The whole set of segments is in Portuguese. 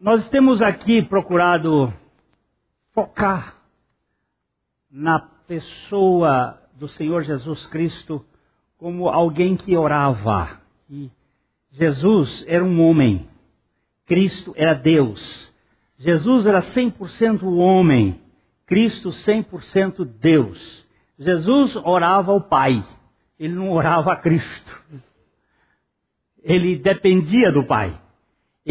Nós temos aqui procurado focar na pessoa do Senhor Jesus Cristo como alguém que orava. E Jesus era um homem, Cristo era Deus. Jesus era 100% homem, Cristo 100% Deus. Jesus orava ao Pai, ele não orava a Cristo. Ele dependia do Pai.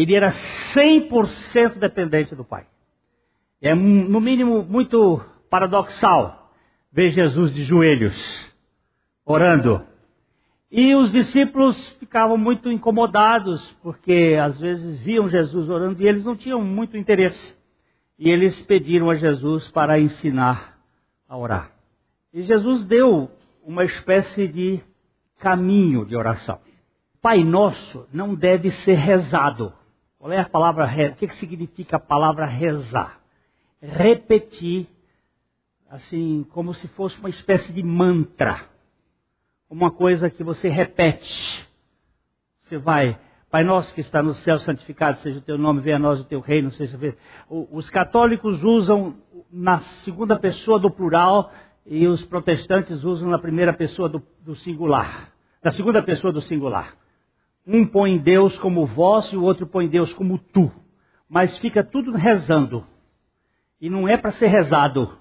Ele era 100% dependente do Pai. É, no mínimo, muito paradoxal ver Jesus de joelhos, orando. E os discípulos ficavam muito incomodados, porque às vezes viam Jesus orando e eles não tinham muito interesse. E eles pediram a Jesus para ensinar a orar. E Jesus deu uma espécie de caminho de oração. Pai Nosso não deve ser rezado. Qual é a palavra O que, que significa a palavra rezar? Repetir, assim, como se fosse uma espécie de mantra. Uma coisa que você repete. Você vai, Pai nosso que está no céu, santificado seja o teu nome, venha a nós o teu reino. Seja... Os católicos usam na segunda pessoa do plural e os protestantes usam na primeira pessoa do, do singular. Na segunda pessoa do singular. Um põe Deus como vós e o outro põe Deus como tu. Mas fica tudo rezando. E não é para ser rezado,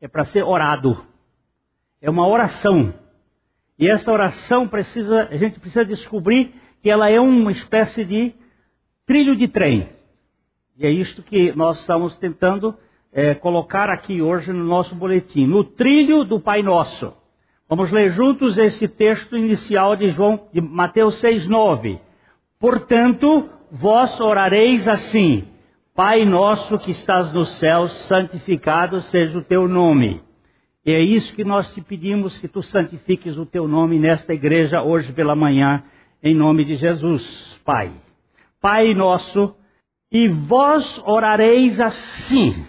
é para ser orado. É uma oração. E essa oração precisa, a gente precisa descobrir que ela é uma espécie de trilho de trem. E é isto que nós estamos tentando é, colocar aqui hoje no nosso boletim. No trilho do Pai Nosso. Vamos ler juntos esse texto inicial de João, de Mateus 6:9. Portanto, vós orareis assim: Pai nosso que estás nos céus, santificado seja o teu nome. E é isso que nós te pedimos que tu santifiques o teu nome nesta igreja hoje pela manhã, em nome de Jesus, Pai. Pai nosso, e vós orareis assim.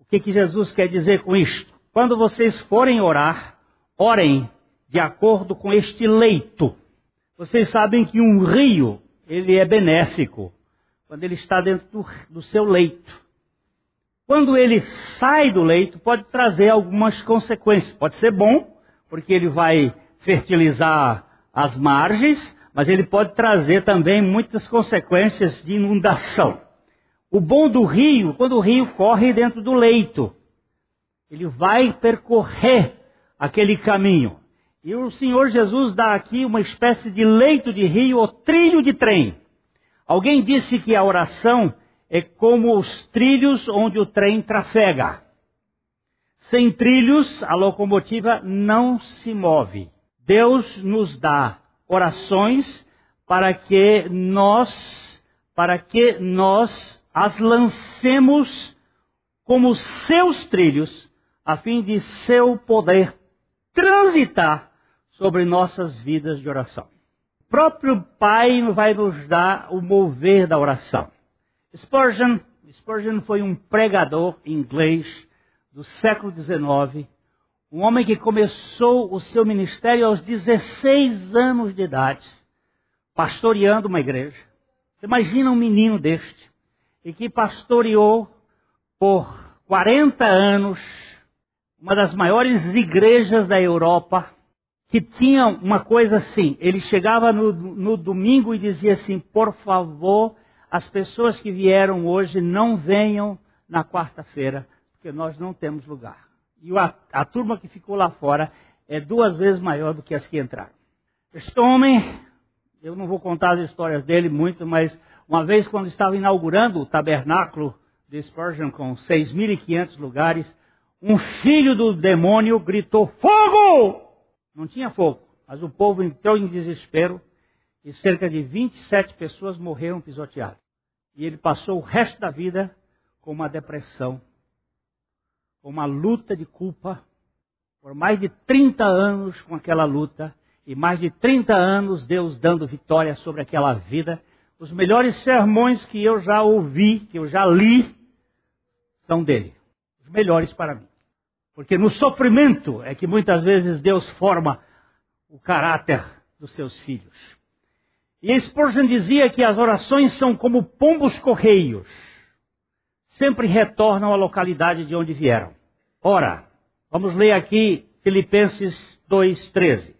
O que, que Jesus quer dizer com isto? Quando vocês forem orar, Orem de acordo com este leito. Vocês sabem que um rio, ele é benéfico quando ele está dentro do, do seu leito. Quando ele sai do leito, pode trazer algumas consequências. Pode ser bom, porque ele vai fertilizar as margens, mas ele pode trazer também muitas consequências de inundação. O bom do rio, quando o rio corre dentro do leito, ele vai percorrer aquele caminho. E o Senhor Jesus dá aqui uma espécie de leito de rio ou trilho de trem. Alguém disse que a oração é como os trilhos onde o trem trafega. Sem trilhos, a locomotiva não se move. Deus nos dá orações para que nós, para que nós as lancemos como seus trilhos, a fim de seu poder transitar sobre nossas vidas de oração. O próprio Pai vai nos dar o mover da oração. Spurgeon, Spurgeon foi um pregador inglês do século XIX, um homem que começou o seu ministério aos 16 anos de idade, pastoreando uma igreja. Você imagina um menino deste, e que pastoreou por 40 anos uma das maiores igrejas da Europa, que tinha uma coisa assim: ele chegava no, no domingo e dizia assim: por favor, as pessoas que vieram hoje não venham na quarta-feira, porque nós não temos lugar. E a, a turma que ficou lá fora é duas vezes maior do que as que entraram. Este homem, eu não vou contar as histórias dele muito, mas uma vez quando estava inaugurando o tabernáculo de Spurgeon com 6.500 lugares, um filho do demônio gritou: Fogo! Não tinha fogo, mas o povo entrou em desespero e cerca de 27 pessoas morreram pisoteadas. E ele passou o resto da vida com uma depressão, com uma luta de culpa, por mais de 30 anos com aquela luta, e mais de 30 anos Deus dando vitória sobre aquela vida. Os melhores sermões que eu já ouvi, que eu já li, são dele. Os melhores para mim. Porque no sofrimento é que muitas vezes Deus forma o caráter dos seus filhos. E Spurgeon dizia que as orações são como pombos correios. sempre retornam à localidade de onde vieram. Ora, vamos ler aqui Filipenses 2,13.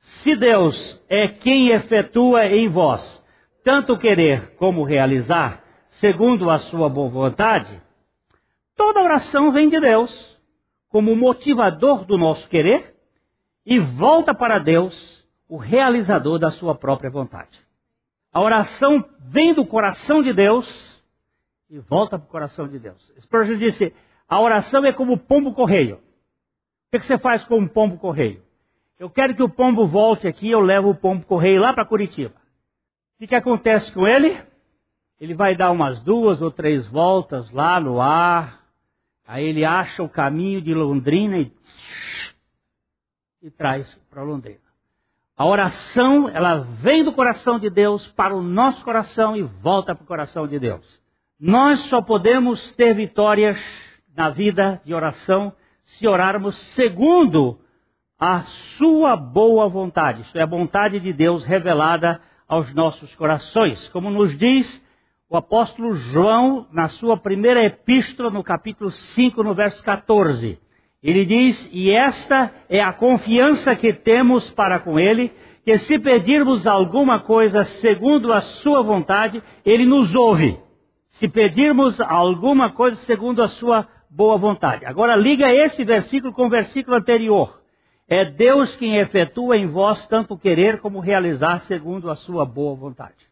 Se Deus é quem efetua em vós tanto querer como realizar, segundo a sua boa vontade, toda oração vem de Deus, como motivador do nosso querer, e volta para Deus, o realizador da sua própria vontade. A oração vem do coração de Deus e volta para o coração de Deus. Spurgeon disse: a oração é como pombo correio. O que você faz com um pombo correio? Eu quero que o pombo volte aqui, eu levo o pombo correio lá para Curitiba. O que acontece com ele? Ele vai dar umas duas ou três voltas lá no ar, aí ele acha o caminho de Londrina e, e traz para Londrina. A oração, ela vem do coração de Deus para o nosso coração e volta para o coração de Deus. Nós só podemos ter vitórias na vida de oração se orarmos segundo a sua boa vontade, isso é a vontade de Deus revelada aos nossos corações. Como nos diz o apóstolo João na sua primeira epístola, no capítulo 5, no verso 14. Ele diz: E esta é a confiança que temos para com Ele, que se pedirmos alguma coisa segundo a Sua vontade, Ele nos ouve. Se pedirmos alguma coisa segundo a Sua boa vontade. Agora liga esse versículo com o versículo anterior. É Deus quem efetua em vós tanto querer como realizar segundo a sua boa vontade.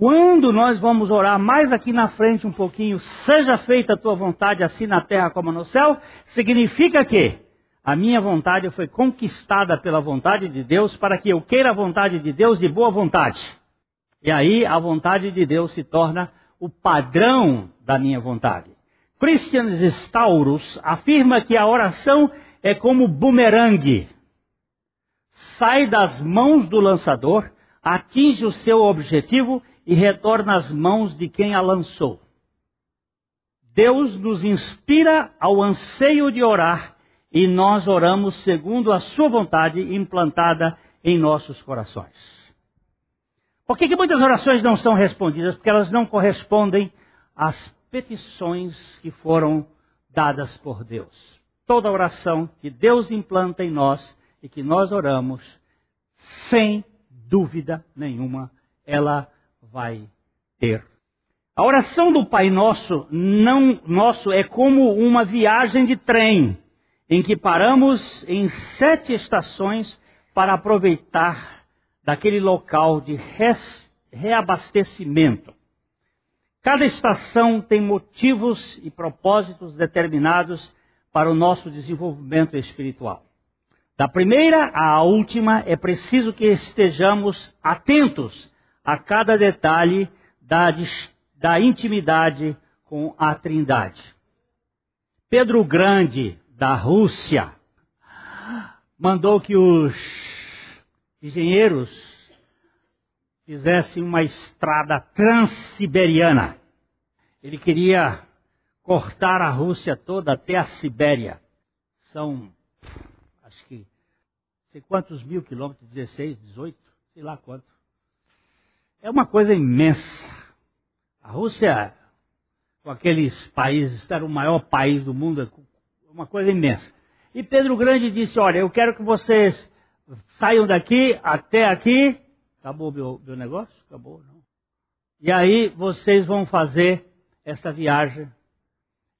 Quando nós vamos orar mais aqui na frente um pouquinho, seja feita a tua vontade assim na terra como no céu, significa que a minha vontade foi conquistada pela vontade de Deus para que eu queira a vontade de Deus de boa vontade. E aí a vontade de Deus se torna o padrão da minha vontade. Christian Staurus afirma que a oração é como bumerangue sai das mãos do lançador, atinge o seu objetivo e retorna às mãos de quem a lançou. Deus nos inspira ao anseio de orar e nós oramos segundo a sua vontade implantada em nossos corações. Por que, que muitas orações não são respondidas? Porque elas não correspondem às petições que foram dadas por Deus. Toda oração que Deus implanta em nós e que nós oramos, sem dúvida nenhuma, ela vai ter. A oração do Pai Nosso não nosso é como uma viagem de trem em que paramos em sete estações para aproveitar daquele local de res, reabastecimento. Cada estação tem motivos e propósitos determinados para o nosso desenvolvimento espiritual. Da primeira à última, é preciso que estejamos atentos a cada detalhe da, da intimidade com a Trindade. Pedro Grande, da Rússia, mandou que os engenheiros fizessem uma estrada transiberiana. Ele queria cortar a Rússia toda até a Sibéria. São, acho que sei quantos mil quilômetros, 16, 18, sei lá quanto. É uma coisa imensa. A Rússia, com aqueles países, era o maior país do mundo, é uma coisa imensa. E Pedro Grande disse: Olha, eu quero que vocês saiam daqui até aqui. Acabou meu, meu negócio? Acabou, não. E aí vocês vão fazer essa viagem.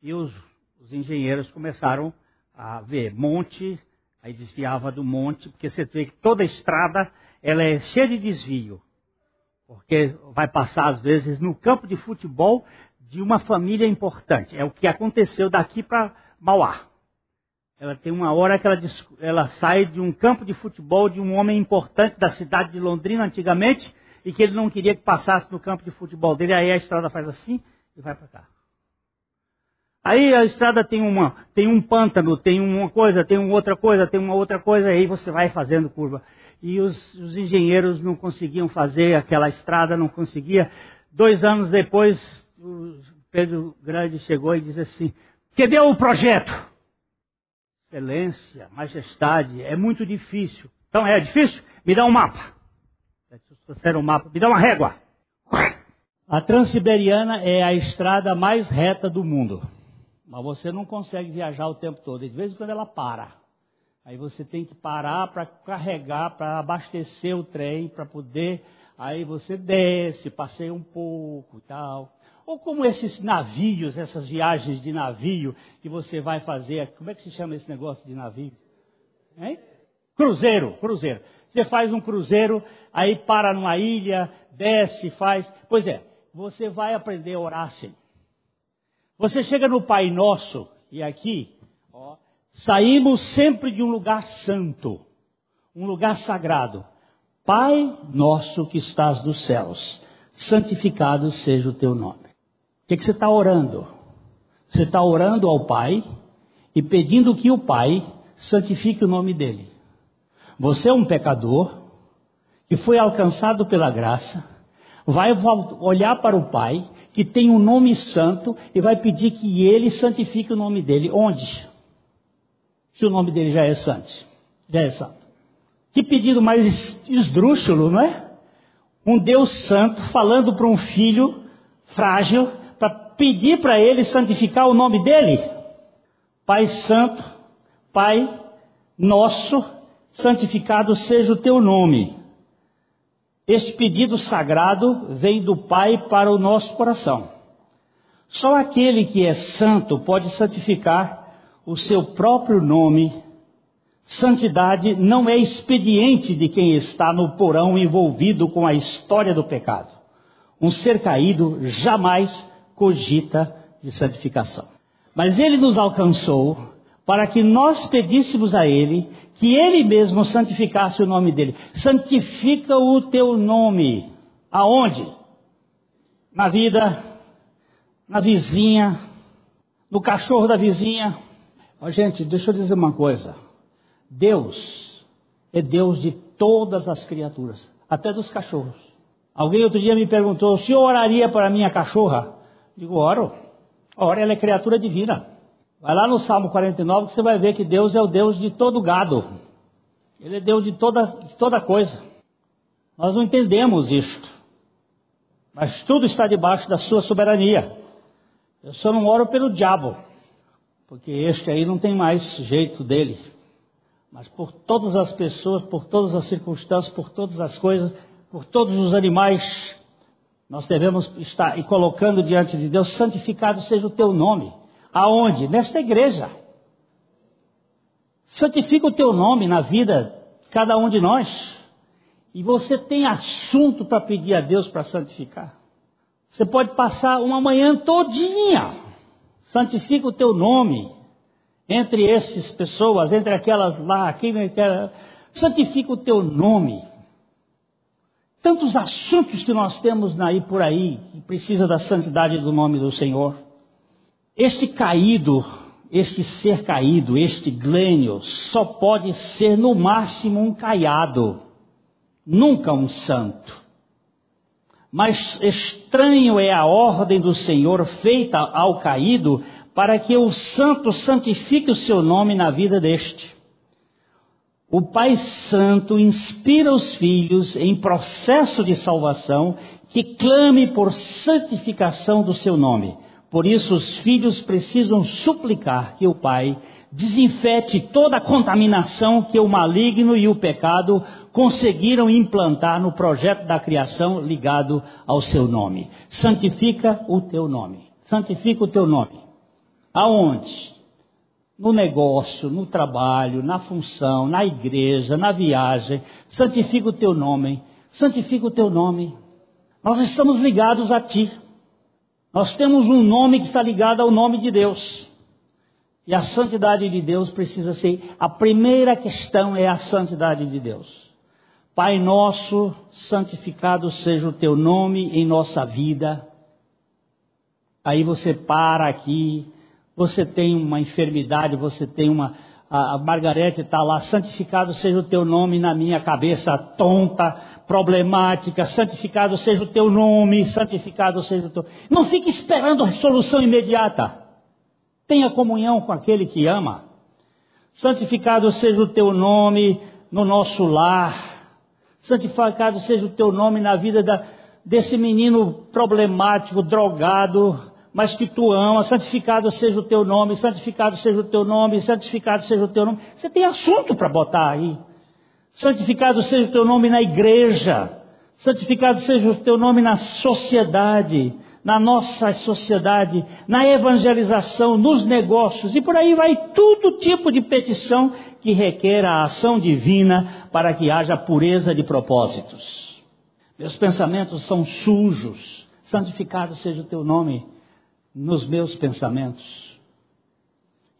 E os, os engenheiros começaram a ver monte, Aí desviava do monte, porque você vê que toda estrada ela é cheia de desvio. Porque vai passar, às vezes, no campo de futebol de uma família importante. É o que aconteceu daqui para Mauá. Ela tem uma hora que ela, ela sai de um campo de futebol de um homem importante da cidade de Londrina antigamente e que ele não queria que passasse no campo de futebol dele. Aí a estrada faz assim e vai para cá. Aí a estrada tem uma, tem um pântano, tem uma coisa, tem uma outra coisa, tem uma outra coisa, aí você vai fazendo curva. E os, os engenheiros não conseguiam fazer aquela estrada, não conseguia. Dois anos depois, Pedro Grande chegou e disse assim: Cadê o projeto? Excelência, majestade, é muito difícil. Então é difícil? Me dá um mapa. Trouxeram um mapa, me dá uma régua. A Transiberiana é a estrada mais reta do mundo. Mas você não consegue viajar o tempo todo. De vez em quando ela para. Aí você tem que parar para carregar, para abastecer o trem, para poder. Aí você desce, passeia um pouco e tal. Ou como esses navios, essas viagens de navio que você vai fazer. Como é que se chama esse negócio de navio? Hein? Cruzeiro, cruzeiro. Você faz um cruzeiro, aí para numa ilha, desce, faz. Pois é, você vai aprender a orar assim. Você chega no Pai Nosso, e aqui, ó, saímos sempre de um lugar santo, um lugar sagrado. Pai nosso que estás nos céus, santificado seja o teu nome. O que, que você está orando? Você está orando ao Pai e pedindo que o Pai santifique o nome dele. Você é um pecador que foi alcançado pela graça, vai olhar para o Pai, que tem um nome santo, e vai pedir que ele santifique o nome dele. Onde? Se o nome dele já é santo. Já é santo. Que pedido mais esdrúxulo, não é? Um Deus santo falando para um filho frágil para pedir para ele santificar o nome dele. Pai Santo, Pai Nosso, santificado seja o teu nome. Este pedido sagrado vem do Pai para o nosso coração. Só aquele que é santo pode santificar o seu próprio nome. Santidade não é expediente de quem está no porão envolvido com a história do pecado. Um ser caído jamais cogita de santificação. Mas ele nos alcançou para que nós pedíssemos a ele que ele mesmo santificasse o nome dele. Santifica o teu nome. Aonde? Na vida, na vizinha, no cachorro da vizinha. Ó, gente, deixa eu dizer uma coisa. Deus é Deus de todas as criaturas, até dos cachorros. Alguém outro dia me perguntou: se eu oraria para minha cachorra? Digo, oro. Ora, ela é criatura divina. Vai lá no Salmo 49 que você vai ver que Deus é o Deus de todo gado. Ele é Deus de toda, de toda coisa. Nós não entendemos isto. Mas tudo está debaixo da sua soberania. Eu só não oro pelo diabo. Porque este aí não tem mais jeito dele. Mas por todas as pessoas, por todas as circunstâncias, por todas as coisas, por todos os animais, nós devemos estar e colocando diante de Deus, santificado seja o teu nome. Aonde? Nesta igreja. Santifica o teu nome na vida de cada um de nós. E você tem assunto para pedir a Deus para santificar. Você pode passar uma manhã todinha. Santifica o teu nome. Entre essas pessoas, entre aquelas lá, aqui, santifica o teu nome. Tantos assuntos que nós temos aí por aí, que precisa da santidade do nome do Senhor. Este caído, este ser caído, este glênio, só pode ser no máximo um caiado, nunca um santo. Mas estranho é a ordem do Senhor feita ao caído para que o santo santifique o seu nome na vida deste. O Pai Santo inspira os filhos em processo de salvação que clame por santificação do seu nome. Por isso, os filhos precisam suplicar que o pai desinfete toda a contaminação que o maligno e o pecado conseguiram implantar no projeto da criação ligado ao seu nome. Santifica o teu nome. Santifica o teu nome. Aonde? No negócio, no trabalho, na função, na igreja, na viagem. Santifica o teu nome. Santifica o teu nome. Nós estamos ligados a ti. Nós temos um nome que está ligado ao nome de Deus. E a santidade de Deus precisa ser. A primeira questão é a santidade de Deus. Pai nosso, santificado seja o teu nome em nossa vida. Aí você para aqui, você tem uma enfermidade, você tem uma. A Margarete está lá, santificado seja o teu nome na minha cabeça tonta, problemática, santificado seja o teu nome, santificado seja o teu. Não fique esperando a solução imediata. Tenha comunhão com aquele que ama. Santificado seja o teu nome no nosso lar. Santificado seja o teu nome na vida da, desse menino problemático, drogado, mas que tu ama, santificado seja o teu nome, santificado seja o teu nome, santificado seja o teu nome. Você tem assunto para botar aí. Santificado seja o teu nome na igreja, santificado seja o teu nome na sociedade, na nossa sociedade, na evangelização, nos negócios, e por aí vai todo tipo de petição que requer a ação divina para que haja pureza de propósitos. Meus pensamentos são sujos, santificado seja o teu nome nos meus pensamentos.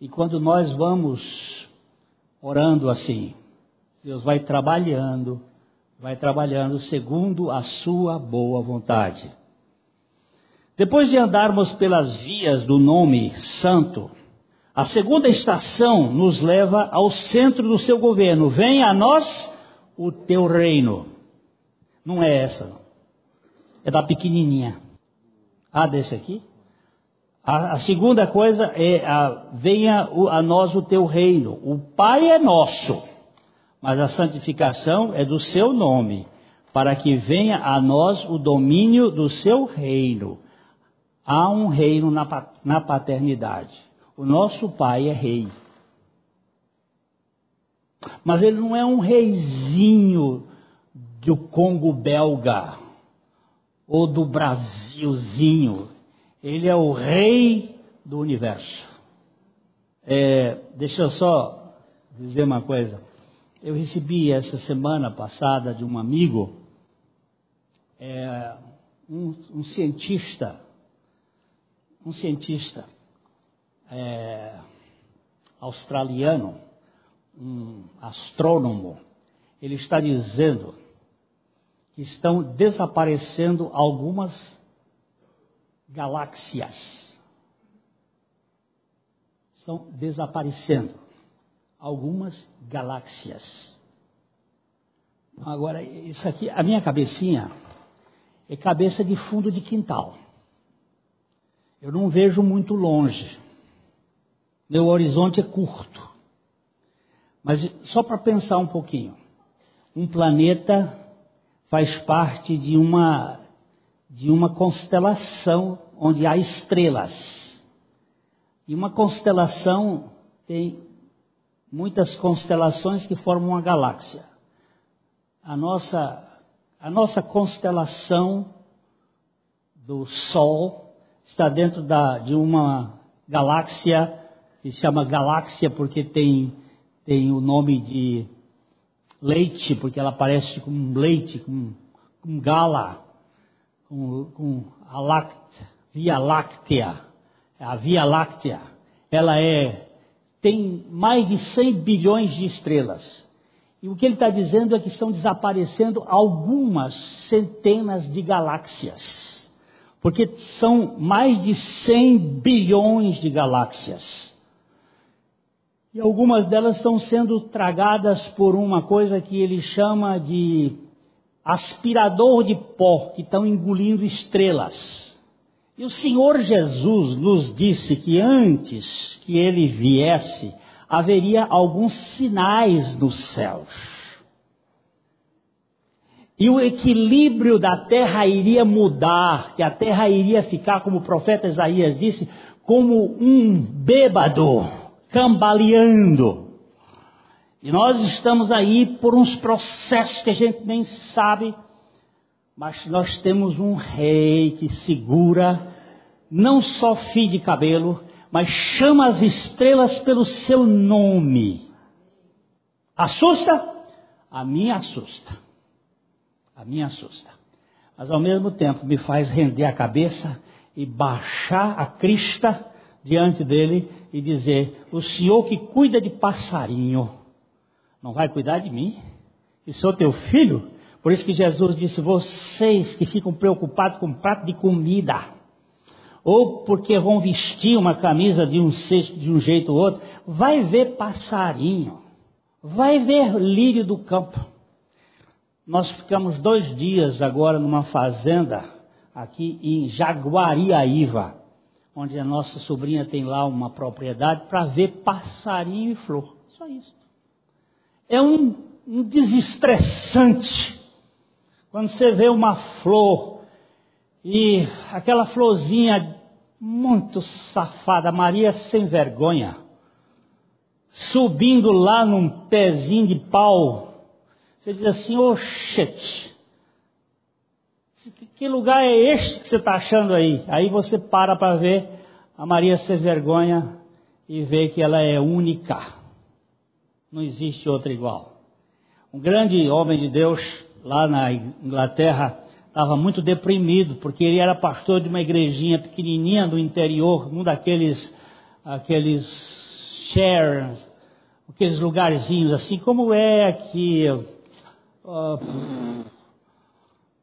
E quando nós vamos orando assim, Deus vai trabalhando, vai trabalhando segundo a sua boa vontade. Depois de andarmos pelas vias do nome santo, a segunda estação nos leva ao centro do seu governo. Venha a nós o teu reino. Não é essa. É da pequenininha. Ah, desse aqui? A, a segunda coisa é a, venha a nós o teu reino. O Pai é nosso, mas a santificação é do seu nome, para que venha a nós o domínio do seu reino. Há um reino na, na paternidade. O nosso pai é rei. Mas ele não é um reizinho do Congo belga ou do Brasilzinho. Ele é o rei do universo. É, deixa eu só dizer uma coisa. Eu recebi essa semana passada de um amigo, é, um, um, cientista, um cientista é, australiano, um astrônomo, ele está dizendo que estão desaparecendo algumas galáxias. Estão desaparecendo algumas galáxias. Agora, isso aqui, a minha cabecinha é cabeça de fundo de quintal. Eu não vejo muito longe. Meu horizonte é curto. Mas só para pensar um pouquinho. Um planeta faz parte de uma de uma constelação onde há estrelas. E uma constelação tem muitas constelações que formam uma galáxia. A nossa, a nossa constelação do Sol está dentro da, de uma galáxia que se chama galáxia porque tem, tem o nome de leite, porque ela parece com leite, com, com gala com, com a láctea, Via Láctea, a Via Láctea, ela é tem mais de 100 bilhões de estrelas. E o que ele está dizendo é que estão desaparecendo algumas centenas de galáxias. Porque são mais de 100 bilhões de galáxias. E algumas delas estão sendo tragadas por uma coisa que ele chama de aspirador de pó que estão engolindo estrelas. E o Senhor Jesus nos disse que antes que ele viesse, haveria alguns sinais nos céus. E o equilíbrio da terra iria mudar, que a terra iria ficar, como o profeta Isaías disse, como um bêbado, cambaleando. E nós estamos aí por uns processos que a gente nem sabe, mas nós temos um rei que segura não só fio de cabelo, mas chama as estrelas pelo seu nome. Assusta? A mim assusta. A mim assusta. Mas ao mesmo tempo me faz render a cabeça e baixar a crista diante dele e dizer: O Senhor que cuida de passarinho não vai cuidar de mim? E sou teu filho? Por isso que Jesus disse: vocês que ficam preocupados com prato de comida, ou porque vão vestir uma camisa de um, de um jeito ou outro, vai ver passarinho, vai ver lírio do campo. Nós ficamos dois dias agora numa fazenda aqui em Jaguariaíva, onde a nossa sobrinha tem lá uma propriedade para ver passarinho e flor. Só isso é um, um desestressante. Quando você vê uma flor E aquela florzinha muito safada, Maria sem vergonha, subindo lá num pezinho de pau. Você diz assim, shit, que lugar é este que você está achando aí? Aí você para para ver a Maria sem vergonha e vê que ela é única. Não existe outra igual. Um grande homem de Deus lá na Inglaterra estava muito deprimido porque ele era pastor de uma igrejinha pequenininha do interior, um daqueles aqueles share, aqueles lugarzinhos assim como é aqui. Uh,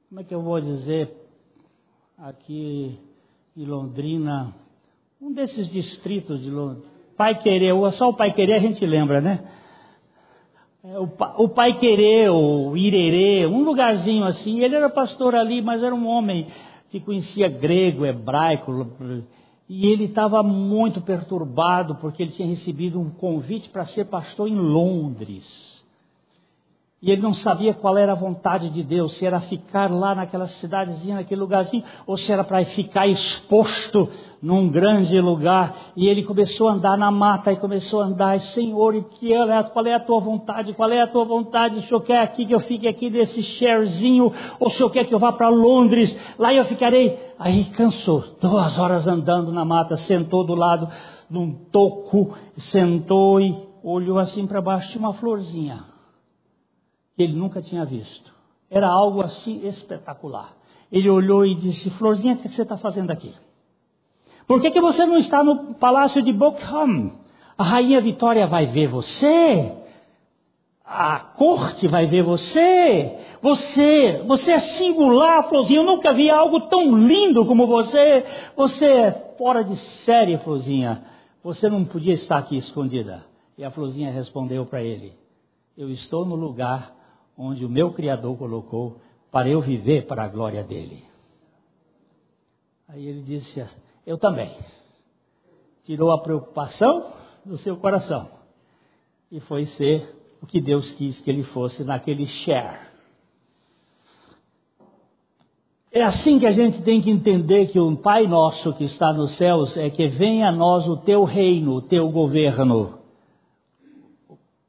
como é que eu vou dizer aqui em Londrina, um desses distritos de Londrina, Pai Querer, só o Pai Querer a gente lembra, né? É, o, Pai Querer, o Irerê, um lugarzinho assim. Ele era pastor ali, mas era um homem que conhecia grego, hebraico, e ele estava muito perturbado porque ele tinha recebido um convite para ser pastor em Londres. E ele não sabia qual era a vontade de Deus, se era ficar lá naquela cidadezinha, naquele lugarzinho, ou se era para ficar exposto num grande lugar. E ele começou a andar na mata e começou a andar, Senhor, e que é, qual é a tua vontade? Qual é a tua vontade? O Senhor quer aqui que eu fique aqui nesse sharezinho, ou o Senhor quer que eu vá para Londres? Lá eu ficarei. Aí cansou, duas horas andando na mata, sentou do lado de um toco, sentou e olhou assim para baixo, tinha uma florzinha que ele nunca tinha visto. Era algo assim espetacular. Ele olhou e disse: Florzinha, o que você está fazendo aqui? Por que, que você não está no palácio de Buckingham? A rainha Vitória vai ver você. A corte vai ver você. Você, você é singular, Florzinha. Eu nunca vi algo tão lindo como você. Você é fora de série, Florzinha. Você não podia estar aqui escondida. E a Florzinha respondeu para ele: Eu estou no lugar onde o meu Criador colocou para eu viver para a glória dele. Aí ele disse: Eu também. Tirou a preocupação do seu coração e foi ser o que Deus quis que ele fosse naquele share. É assim que a gente tem que entender que o Pai nosso que está nos céus é que venha a nós o teu reino, o teu governo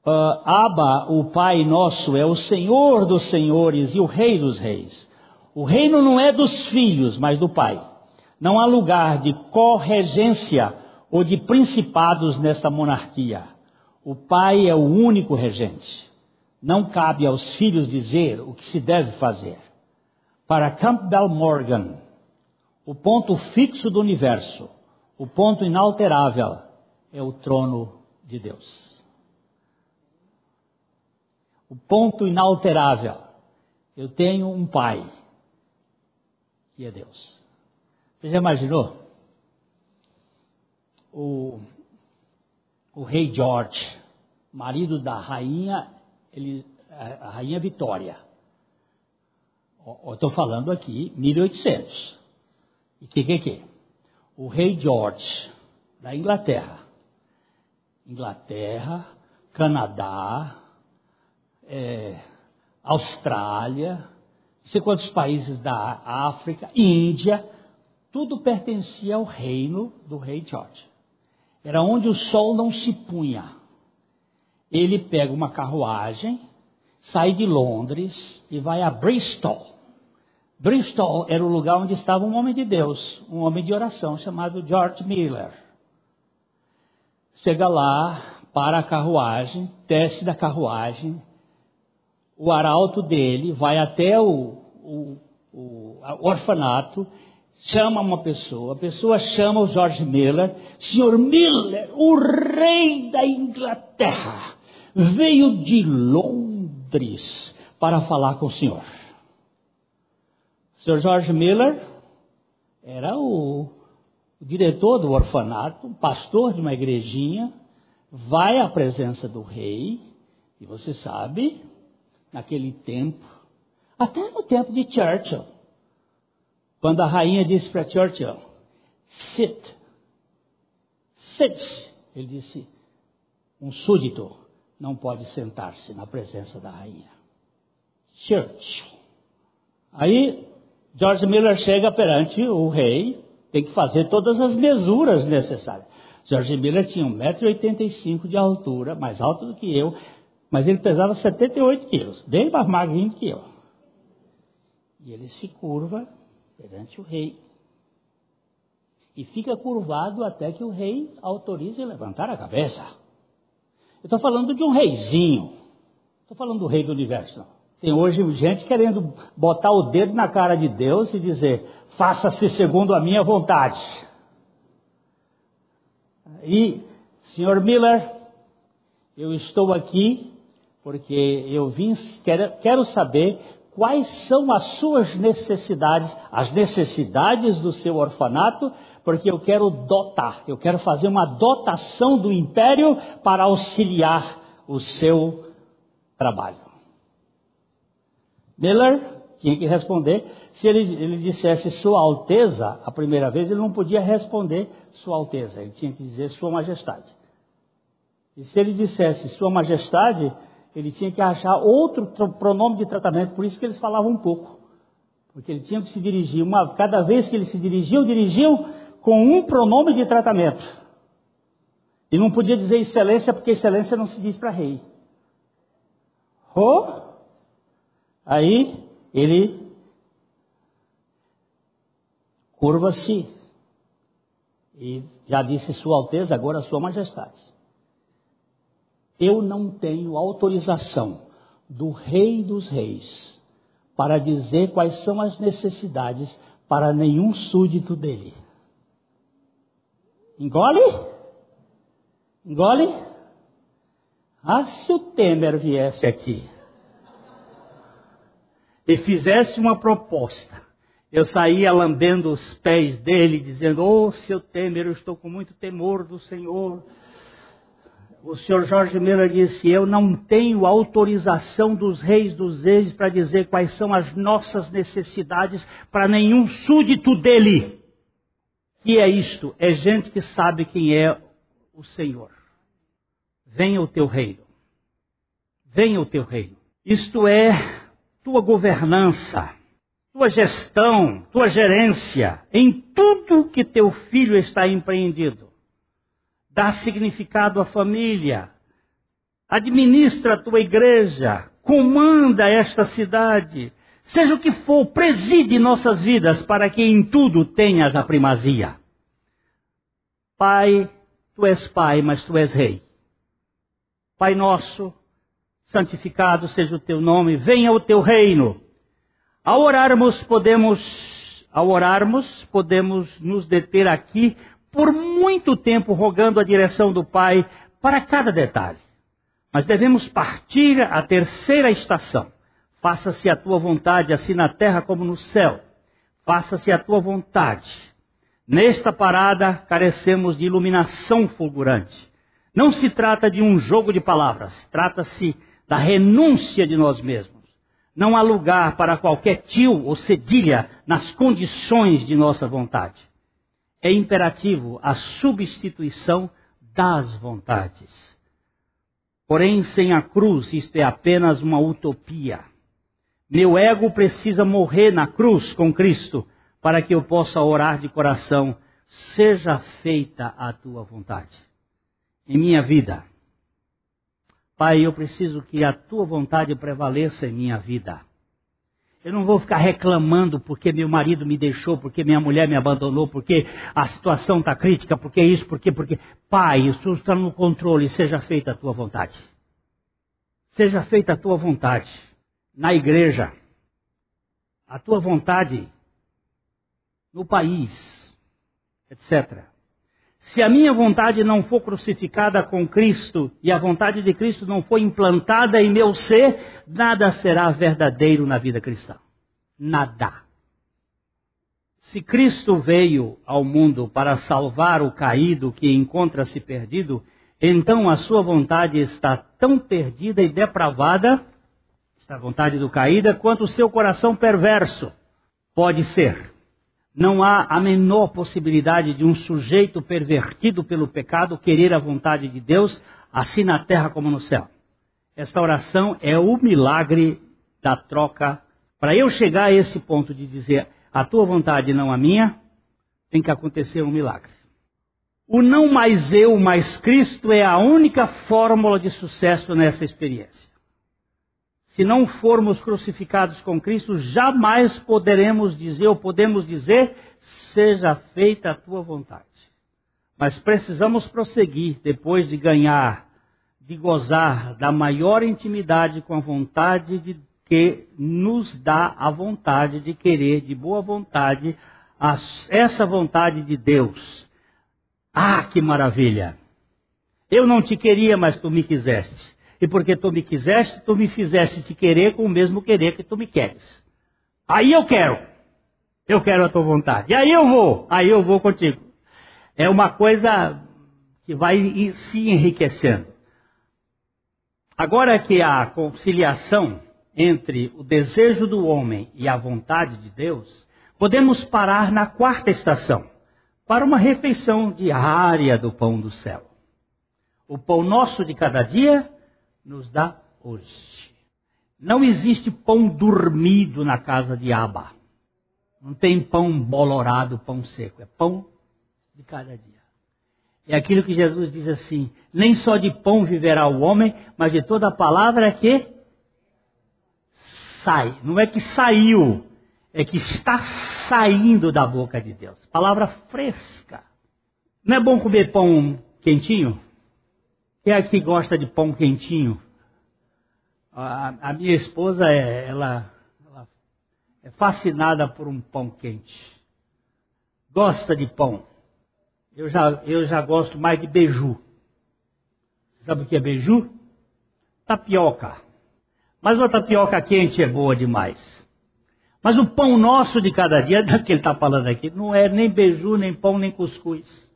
uh, Abba, o Pai nosso, é o Senhor dos senhores e o Rei dos reis. O reino não é dos filhos, mas do Pai. Não há lugar de corregência ou de principados nesta monarquia. O Pai é o único regente. Não cabe aos filhos dizer o que se deve fazer. Para Campbell Morgan, o ponto fixo do universo, o ponto inalterável, é o trono de Deus o ponto inalterável. Eu tenho um pai, que é Deus. Você já imaginou? O, o rei George, marido da rainha, ele, a rainha Vitória. Estou falando aqui 1800. E que, que, que? O rei George, da Inglaterra. Inglaterra, Canadá, é, Austrália, não sei quantos países da África, Índia, tudo pertencia ao reino do rei George. Era onde o sol não se punha. Ele pega uma carruagem, sai de Londres e vai a Bristol. Bristol era o lugar onde estava um homem de Deus, um homem de oração chamado George Miller. Chega lá, para a carruagem, desce da carruagem, o arauto dele vai até o, o, o orfanato, chama uma pessoa, a pessoa chama o George Miller, Senhor Miller, o rei da Inglaterra, veio de Londres para falar com o senhor. Senhor George Miller era o, diretor do orfanato, pastor de uma igrejinha, vai à presença do rei, e você sabe, naquele tempo, até no tempo de Churchill, quando a rainha disse para Churchill, sit, sit, ele disse, um súdito não pode sentar-se na presença da rainha. Churchill. Aí George Miller chega perante o rei, tem que fazer todas as mesuras necessárias. George Miller tinha 1,85m de altura, mais alto do que eu, mas ele pesava 78 quilos, bem mais magrinho que eu. E ele se curva perante o rei. E fica curvado até que o rei autorize levantar a cabeça. Eu estou falando de um reizinho. Estou falando do rei do universo. Tem hoje gente querendo botar o dedo na cara de Deus e dizer: faça-se segundo a minha vontade. E, senhor Miller, eu estou aqui porque eu vim, quero, quero saber quais são as suas necessidades, as necessidades do seu orfanato, porque eu quero dotar, eu quero fazer uma dotação do império para auxiliar o seu trabalho. Miller tinha que responder. Se ele, ele dissesse Sua Alteza, a primeira vez, ele não podia responder Sua Alteza, ele tinha que dizer Sua Majestade. E se ele dissesse Sua Majestade, ele tinha que achar outro pronome de tratamento, por isso que eles falavam um pouco. Porque ele tinha que se dirigir, uma, cada vez que eles se dirigiam, dirigiam com um pronome de tratamento. E não podia dizer excelência, porque excelência não se diz para rei. Oh, aí ele curva-se e já disse Sua Alteza, agora Sua Majestade. Eu não tenho autorização do Rei dos Reis para dizer quais são as necessidades para nenhum súdito dele. Engole? Engole? Ah, se o Temer viesse aqui e fizesse uma proposta, eu saía lambendo os pés dele, dizendo: Oh, seu Temer, eu estou com muito temor do Senhor o senhor Jorge Miller disse: Eu não tenho autorização dos reis dos reis para dizer quais são as nossas necessidades para nenhum súdito dele. Que é isto? É gente que sabe quem é o Senhor. Venha o teu reino. Venha o teu reino. Isto é tua governança, tua gestão, tua gerência em tudo que teu filho está empreendido dá significado à família, administra a tua igreja, comanda esta cidade, seja o que for, preside nossas vidas para que em tudo tenhas a primazia. Pai, tu és Pai, mas tu és Rei. Pai nosso, santificado seja o teu nome, venha o teu reino. Ao orarmos, podemos, ao orarmos, podemos nos deter aqui por muito tempo rogando a direção do Pai para cada detalhe. Mas devemos partir à terceira estação. Faça-se a tua vontade, assim na terra como no céu. Faça-se a tua vontade. Nesta parada, carecemos de iluminação fulgurante. Não se trata de um jogo de palavras, trata-se da renúncia de nós mesmos. Não há lugar para qualquer tio ou cedilha nas condições de nossa vontade é imperativo a substituição das vontades. Porém, sem a cruz, isto é apenas uma utopia. Meu ego precisa morrer na cruz com Cristo para que eu possa orar de coração: seja feita a tua vontade em minha vida. Pai, eu preciso que a tua vontade prevaleça em minha vida. Eu não vou ficar reclamando porque meu marido me deixou, porque minha mulher me abandonou, porque a situação está crítica, porque isso, porque, porque. Pai, isso está no controle, seja feita a tua vontade. Seja feita a tua vontade. Na igreja, a tua vontade no país, etc. Se a minha vontade não for crucificada com Cristo e a vontade de Cristo não for implantada em meu ser, nada será verdadeiro na vida cristã. Nada. Se Cristo veio ao mundo para salvar o caído que encontra-se perdido, então a sua vontade está tão perdida e depravada, esta vontade do caída, quanto o seu coração perverso. Pode ser. Não há a menor possibilidade de um sujeito pervertido pelo pecado querer a vontade de Deus, assim na terra como no céu. Esta oração é o milagre da troca. Para eu chegar a esse ponto de dizer a tua vontade não a minha, tem que acontecer um milagre. O não mais eu, mais Cristo é a única fórmula de sucesso nessa experiência. Se não formos crucificados com Cristo, jamais poderemos dizer ou podemos dizer, seja feita a tua vontade. Mas precisamos prosseguir depois de ganhar, de gozar da maior intimidade com a vontade de que nos dá a vontade de querer, de boa vontade, essa vontade de Deus. Ah, que maravilha! Eu não te queria, mas tu me quiseste. E porque tu me quiseste, tu me fizeste te querer com o mesmo querer que tu me queres. Aí eu quero. Eu quero a tua vontade. E aí eu vou. Aí eu vou contigo. É uma coisa que vai se enriquecendo. Agora que a conciliação entre o desejo do homem e a vontade de Deus, podemos parar na quarta estação, para uma refeição diária do pão do céu. O pão nosso de cada dia nos dá hoje. Não existe pão dormido na casa de Abba. Não tem pão bolorado, pão seco. É pão de cada dia. É aquilo que Jesus diz assim: nem só de pão viverá o homem, mas de toda a palavra que sai. Não é que saiu, é que está saindo da boca de Deus. Palavra fresca. Não é bom comer pão quentinho? Quem aqui gosta de pão quentinho? A, a minha esposa, é, ela, ela é fascinada por um pão quente. Gosta de pão. Eu já, eu já gosto mais de beiju. Sabe o que é beiju? Tapioca. Mas uma tapioca quente é boa demais. Mas o pão nosso de cada dia, que ele está falando aqui, não é nem beiju, nem pão, nem cuscuz.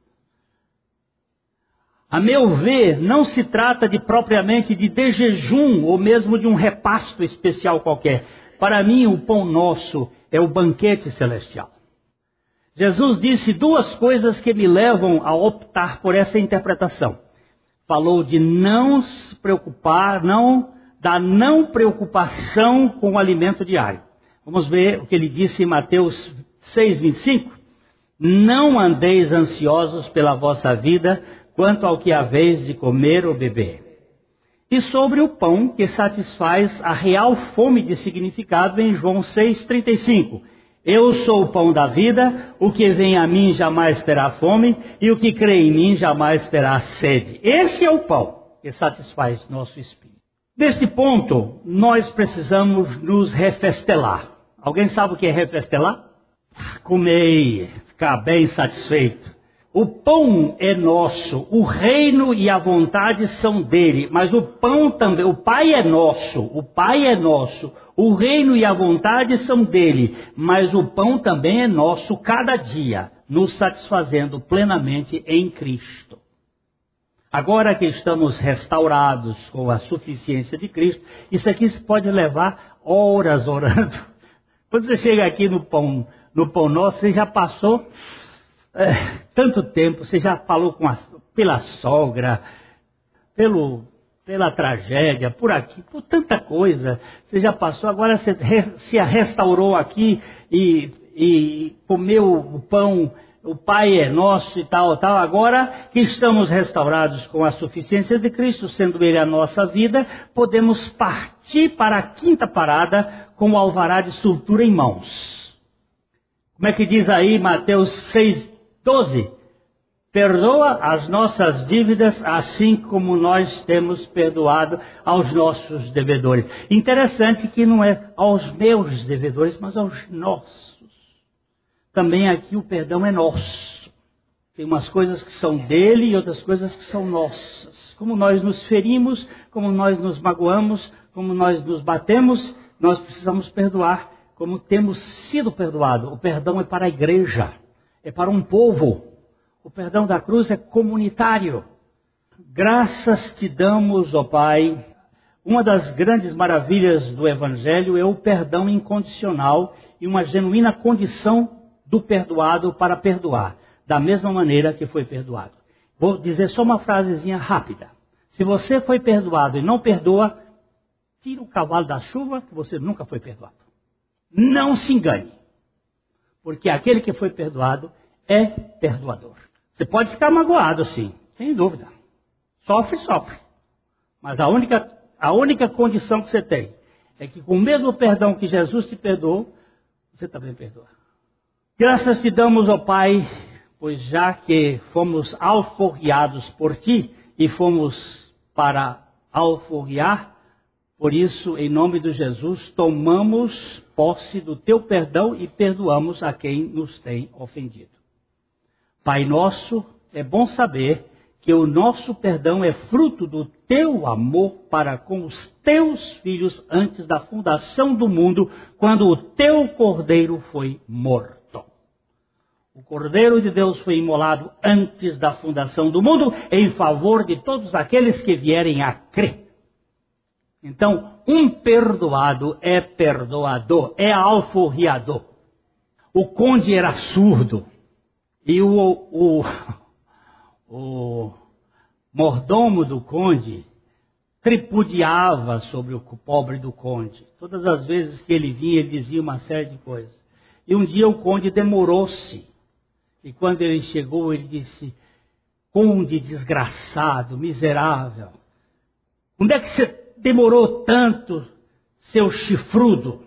A meu ver, não se trata de propriamente de, de jejum ou mesmo de um repasto especial qualquer. Para mim, o pão nosso é o banquete celestial. Jesus disse duas coisas que me levam a optar por essa interpretação. Falou de não se preocupar, não da não preocupação com o alimento diário. Vamos ver o que ele disse em Mateus 6:25. Não andeis ansiosos pela vossa vida, quanto ao que haveis de comer ou beber. E sobre o pão que satisfaz a real fome de significado em João 6:35. Eu sou o pão da vida, o que vem a mim jamais terá fome, e o que crê em mim jamais terá sede. Esse é o pão que satisfaz nosso espírito. Neste ponto, nós precisamos nos refestelar. Alguém sabe o que é refestelar? Comer, ficar bem satisfeito. O pão é nosso, o reino e a vontade são dele, mas o pão também, o Pai é nosso, o Pai é nosso, o reino e a vontade são dele, mas o pão também é nosso cada dia, nos satisfazendo plenamente em Cristo. Agora que estamos restaurados com a suficiência de Cristo, isso aqui pode levar horas orando. Quando você chega aqui no pão, no pão nosso, você já passou é, tanto tempo, você já falou a, pela sogra, pelo, pela tragédia, por aqui, por tanta coisa. Você já passou, agora você se restaurou aqui e, e comeu o pão o Pai é nosso e tal, tal. Agora que estamos restaurados com a suficiência de Cristo, sendo Ele a nossa vida, podemos partir para a quinta parada com o alvará de soltura em mãos. Como é que diz aí Mateus 6, 12? Perdoa as nossas dívidas, assim como nós temos perdoado aos nossos devedores. Interessante que não é aos meus devedores, mas aos nossos também aqui o perdão é nosso. Tem umas coisas que são dele e outras coisas que são nossas. Como nós nos ferimos, como nós nos magoamos, como nós nos batemos, nós precisamos perdoar como temos sido perdoados. O perdão é para a igreja, é para um povo. O perdão da cruz é comunitário. Graças te damos, ó Pai. Uma das grandes maravilhas do Evangelho é o perdão incondicional e uma genuína condição do perdoado para perdoar, da mesma maneira que foi perdoado. Vou dizer só uma frasezinha rápida. Se você foi perdoado e não perdoa, tira o cavalo da chuva, que você nunca foi perdoado. Não se engane. Porque aquele que foi perdoado é perdoador. Você pode ficar magoado, sim, sem dúvida. Sofre, sofre. Mas a única, a única condição que você tem é que com o mesmo perdão que Jesus te perdoou, você também perdoa. Graças te damos, ó Pai, pois já que fomos alforriados por ti e fomos para alforriar, por isso, em nome de Jesus, tomamos posse do teu perdão e perdoamos a quem nos tem ofendido. Pai nosso, é bom saber que o nosso perdão é fruto do teu amor para com os teus filhos antes da fundação do mundo, quando o teu cordeiro foi morto. O Cordeiro de Deus foi imolado antes da fundação do mundo em favor de todos aqueles que vierem a crer. Então, um perdoado é perdoador, é alforriador. O conde era surdo e o, o, o mordomo do conde tripudiava sobre o pobre do conde. Todas as vezes que ele vinha, ele dizia uma série de coisas. E um dia o conde demorou-se. E quando ele chegou, ele disse: Conde desgraçado, miserável, onde é que você demorou tanto, seu chifrudo?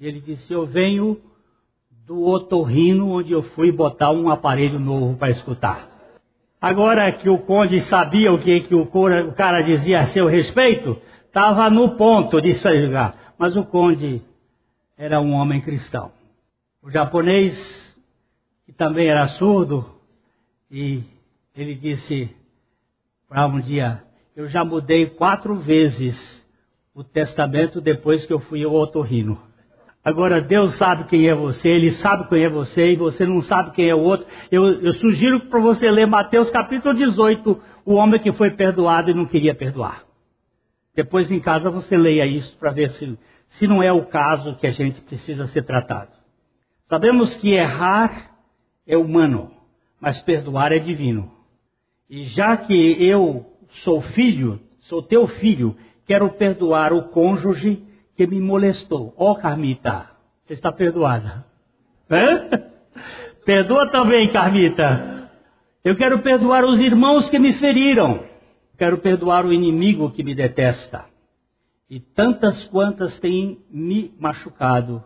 Ele disse: Eu venho do otorrino, onde eu fui botar um aparelho novo para escutar. Agora que o conde sabia o que, que o, cara dizia a seu respeito, estava no ponto de se julgar. Mas o conde era um homem cristão. O japonês, que também era surdo, e ele disse para um dia: Eu já mudei quatro vezes o testamento depois que eu fui ao otorrino. Agora, Deus sabe quem é você, Ele sabe quem é você e você não sabe quem é o outro. Eu, eu sugiro para você ler Mateus capítulo 18, o homem que foi perdoado e não queria perdoar. Depois em casa você leia isso para ver se, se não é o caso que a gente precisa ser tratado. Sabemos que errar é humano, mas perdoar é divino. E já que eu sou filho, sou teu filho, quero perdoar o cônjuge que me molestou. Ó oh, Carmita, você está perdoada. Hã? Perdoa também, Carmita. Eu quero perdoar os irmãos que me feriram. Quero perdoar o inimigo que me detesta. E tantas quantas têm me machucado,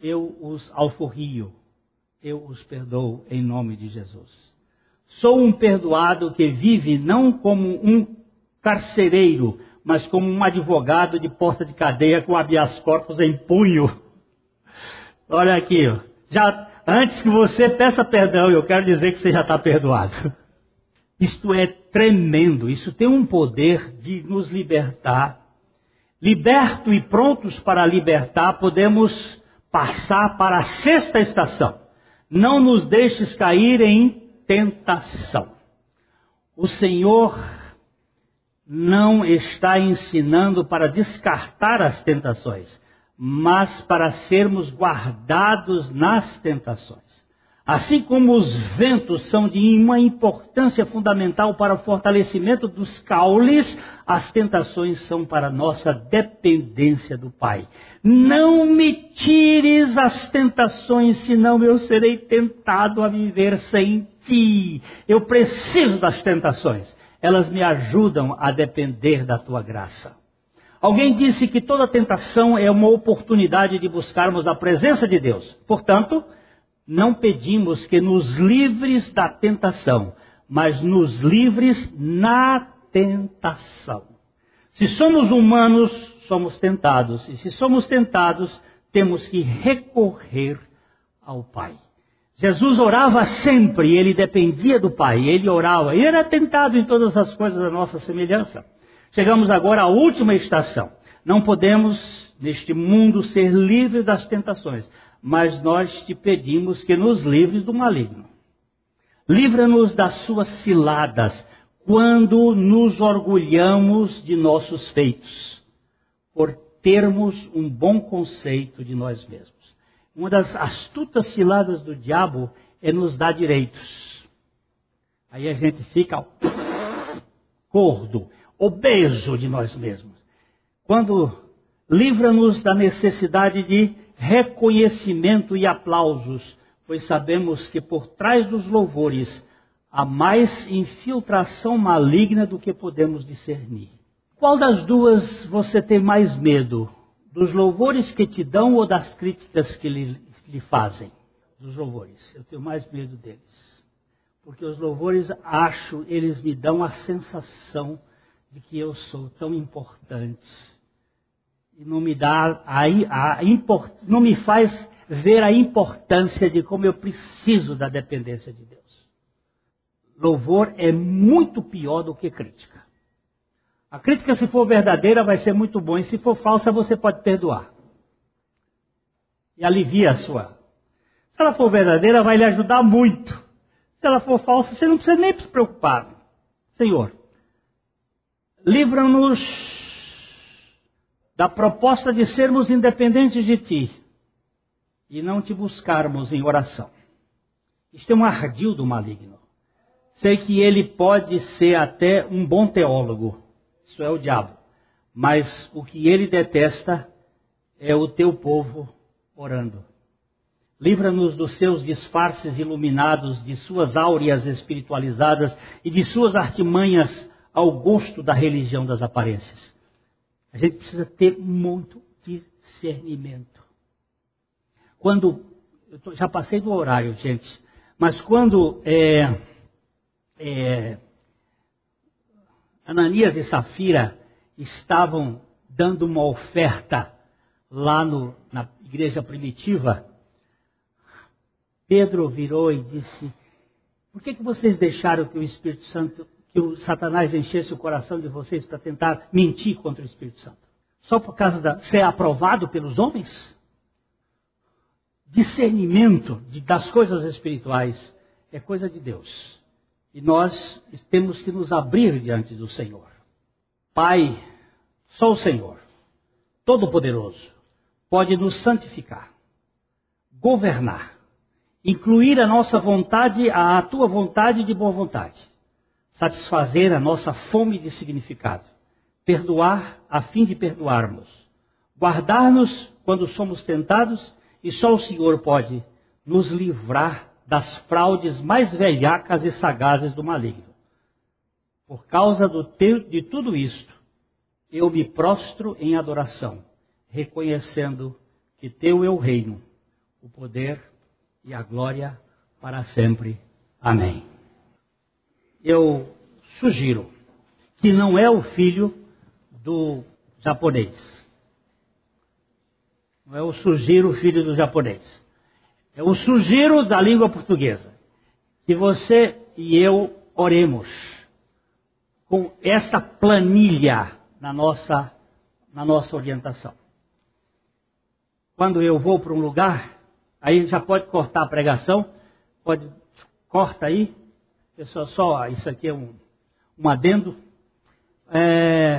eu os alforrio, eu os perdoo em nome de Jesus. Sou um perdoado que vive não como um carcereiro, mas como um advogado de porta de cadeia com habeas corpus em punho. Olha aqui, já antes que você peça perdão, eu quero dizer que você já está perdoado. Isto é tremendo, isso tem um poder de nos libertar. Liberto e prontos para libertar, podemos passar para a sexta estação. Não nos deixes cair em tentação. O Senhor não está ensinando para descartar as tentações, mas para sermos guardados nas tentações. Assim como os ventos são de uma importância fundamental para o fortalecimento dos caules, as tentações são para nossa dependência do Pai. Não me tires as tentações, senão eu serei tentado a viver sem ti. Eu preciso das tentações elas me ajudam a depender da tua graça. Alguém disse que toda tentação é uma oportunidade de buscarmos a presença de Deus. Portanto, não pedimos que nos livres da tentação, mas nos livres na tentação. Se somos humanos, somos tentados, e se somos tentados, temos que recorrer ao Pai. Jesus orava sempre, ele dependia do Pai, ele orava, ele era tentado em todas as coisas da nossa semelhança. Chegamos agora à última estação. Não podemos, neste mundo, ser livres das tentações, mas nós te pedimos que nos livres do maligno. Livra-nos das suas ciladas, quando nos orgulhamos de nossos feitos, por termos um bom conceito de nós mesmos. Uma das astutas ciladas do diabo é nos dar direitos. Aí a gente fica gordo, obeso de nós mesmos. Quando livra-nos da necessidade de reconhecimento e aplausos, pois sabemos que por trás dos louvores há mais infiltração maligna do que podemos discernir. Qual das duas você tem mais medo? Dos louvores que te dão ou das críticas que lhe, lhe fazem? Dos louvores. Eu tenho mais medo deles. Porque os louvores, acho, eles me dão a sensação de que eu sou tão importante. E não me dá a, a import, não me faz ver a importância de como eu preciso da dependência de Deus. Louvor é muito pior do que crítica. A crítica, se for verdadeira, vai ser muito bom, e se for falsa, você pode perdoar. E alivia a sua. Se ela for verdadeira, vai lhe ajudar muito. Se ela for falsa, você não precisa nem se preocupar. Senhor, livra-nos da proposta de sermos independentes de Ti e não te buscarmos em oração. Isto é um ardil do maligno. Sei que ele pode ser até um bom teólogo, isso é o diabo, mas o que ele detesta é o teu povo orando. Livra-nos dos seus disfarces iluminados, de suas áureas espiritualizadas e de suas artimanhas ao gosto da religião das aparências. A gente precisa ter muito discernimento. Quando, tô, já passei do horário, gente, mas quando é, é, Ananias e Safira estavam dando uma oferta lá no, na igreja primitiva, Pedro virou e disse: Por que, que vocês deixaram que o Espírito Santo, que o Satanás enchesse o coração de vocês para tentar mentir contra o Espírito Santo? Só por causa de ser aprovado pelos homens? Discernimento de, das coisas espirituais é coisa de Deus. E nós temos que nos abrir diante do Senhor. Pai, só o Senhor, Todo-Poderoso, pode nos santificar, governar, incluir a nossa vontade à tua vontade de boa vontade, satisfazer a nossa fome de significado, perdoar a fim de perdoarmos, guardar-nos quando somos tentados e só o Senhor pode nos livrar das fraudes mais velhacas e sagazes do maligno. Por causa teu, de tudo isto, eu me prostro em adoração, reconhecendo que teu é o reino, o poder e a glória para sempre. Amém. Eu sugiro que não é o filho do japonês. Não é o sugiro filho do japonês. É o sugiro da língua portuguesa. Que você e eu oremos com essa planilha na nossa, na nossa orientação. Quando eu vou para um lugar, Aí já pode cortar a pregação, pode corta aí. Pessoal, só isso aqui é um, um adendo. É,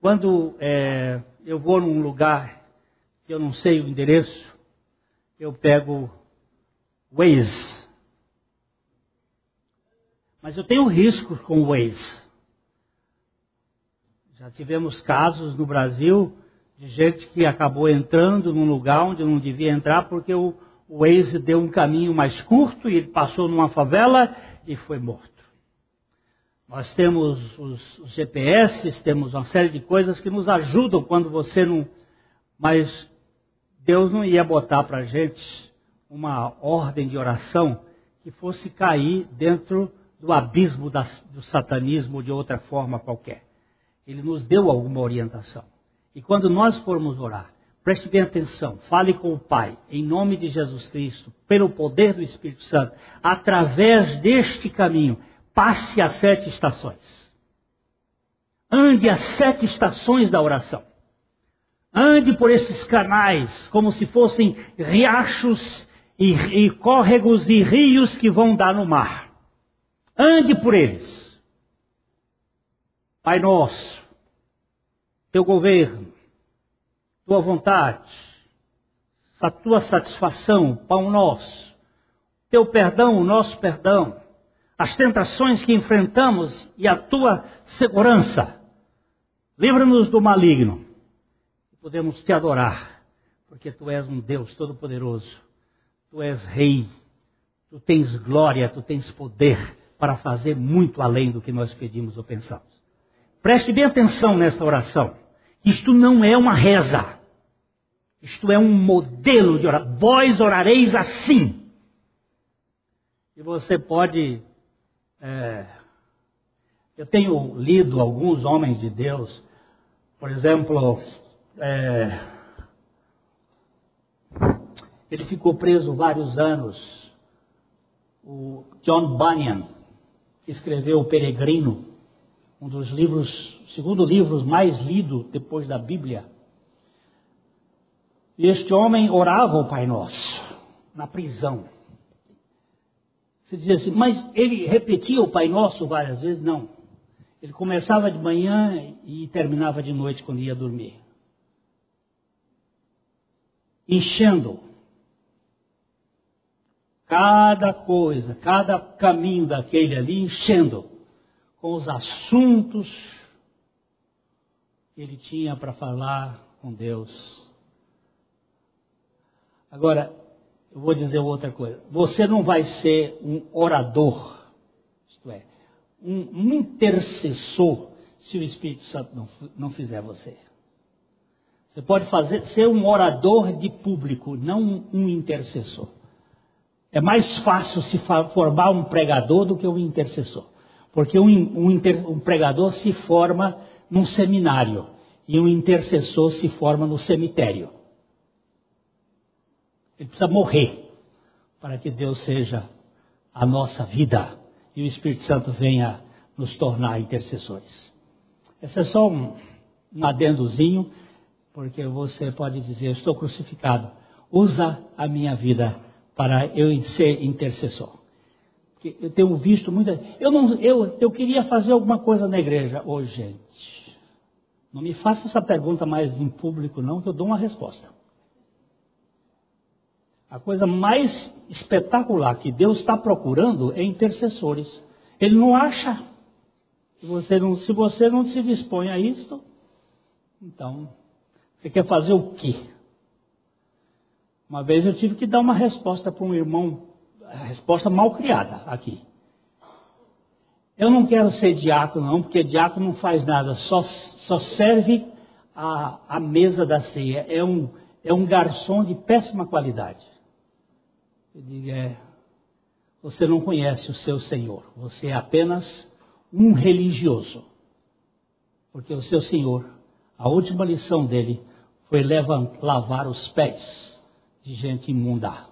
quando é, eu vou num lugar que eu não sei o endereço, eu pego Waze. Mas eu tenho risco com o Waze. Já tivemos casos no Brasil de gente que acabou entrando num lugar onde não devia entrar porque o, o Waze deu um caminho mais curto e ele passou numa favela e foi morto. Nós temos os, GPS, temos uma série de coisas que nos ajudam quando você não. Mas Deus não ia botar para a gente uma ordem de oração que fosse cair dentro do abismo do satanismo de outra forma qualquer. Ele nos deu alguma orientação. E quando nós formos orar, preste bem atenção, fale com o Pai, em nome de Jesus Cristo, pelo poder do Espírito Santo, através deste caminho, passe as sete estações. Ande as sete estações da oração. Ande por esses canais, como se fossem riachos e, e córregos e rios que vão dar no mar. Ande por eles. Pai nosso, teu governo, tua vontade, a tua satisfação, pão nosso, teu perdão, o nosso perdão, as tentações que enfrentamos e a tua segurança. Livra-nos do maligno. Podemos te adorar, porque tu és um Deus todo-poderoso. tu és rei, tu tens glória, tu tens poder para fazer muito além do que nós pedimos ou pensamos. Preste bem atenção nesta oração. Isto não é uma reza. Isto é um modelo de oração. Vós orareis assim. E você pode. É, eu tenho lido alguns homens de Deus, por exemplo, é, ele ficou preso vários anos. O John Bunyan escreveu O Peregrino, um dos livros, segundo livros mais lido depois da Bíblia. E este homem orava o Pai Nosso na prisão. Você dizia assim, mas ele repetia o Pai Nosso várias vezes? Não. Ele começava de manhã e terminava de noite quando ia dormir. Enchendo cada coisa, cada caminho daquele ali, enchendo com os assuntos que ele tinha para falar com Deus. Agora, eu vou dizer outra coisa. Você não vai ser um orador, isto é, um, intercessor, se o Espírito Santo não, não fizer você. Você pode fazer, ser um orador de público, não um intercessor. É mais fácil se formar um pregador do que um intercessor. Porque um, um, um pregador se forma num seminário e um intercessor se forma no cemitério. Ele precisa morrer para que Deus seja a nossa vida e o Espírito Santo venha nos tornar intercessores. Esse é só um, um adendozinho, porque você pode dizer: Estou crucificado. Usa a minha vida para eu ser intercessor. Eu tenho visto muita. Eu, não, eu, eu queria fazer alguma coisa na igreja hoje, gente. Não me faça essa pergunta mais em público, não, que eu dou uma resposta. A coisa mais espetacular que Deus está procurando é intercessores. Ele não acha. Se você não, se você não se dispõe a isto, então, você quer fazer o quê? Uma vez eu tive que dar uma resposta para um irmão, resposta mal criada aqui. Eu não quero ser diácono, não, porque diácono não faz nada, só, só serve a, a mesa da ceia. É um, é um garçom de péssima qualidade. Eu digo, é, você não conhece o seu Senhor, você é apenas um religioso. Porque o seu Senhor, a última lição dele foi lavar os pés de gente imunda,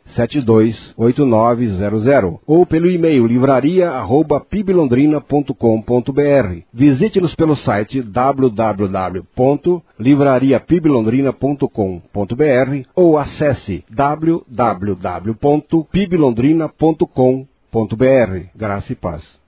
728900 ou pelo e-mail livraria@piblondrina.com.br. Visite-nos pelo site www.livrariapiblondrina.com.br ou acesse www.piblondrina.com.br. Graça e paz.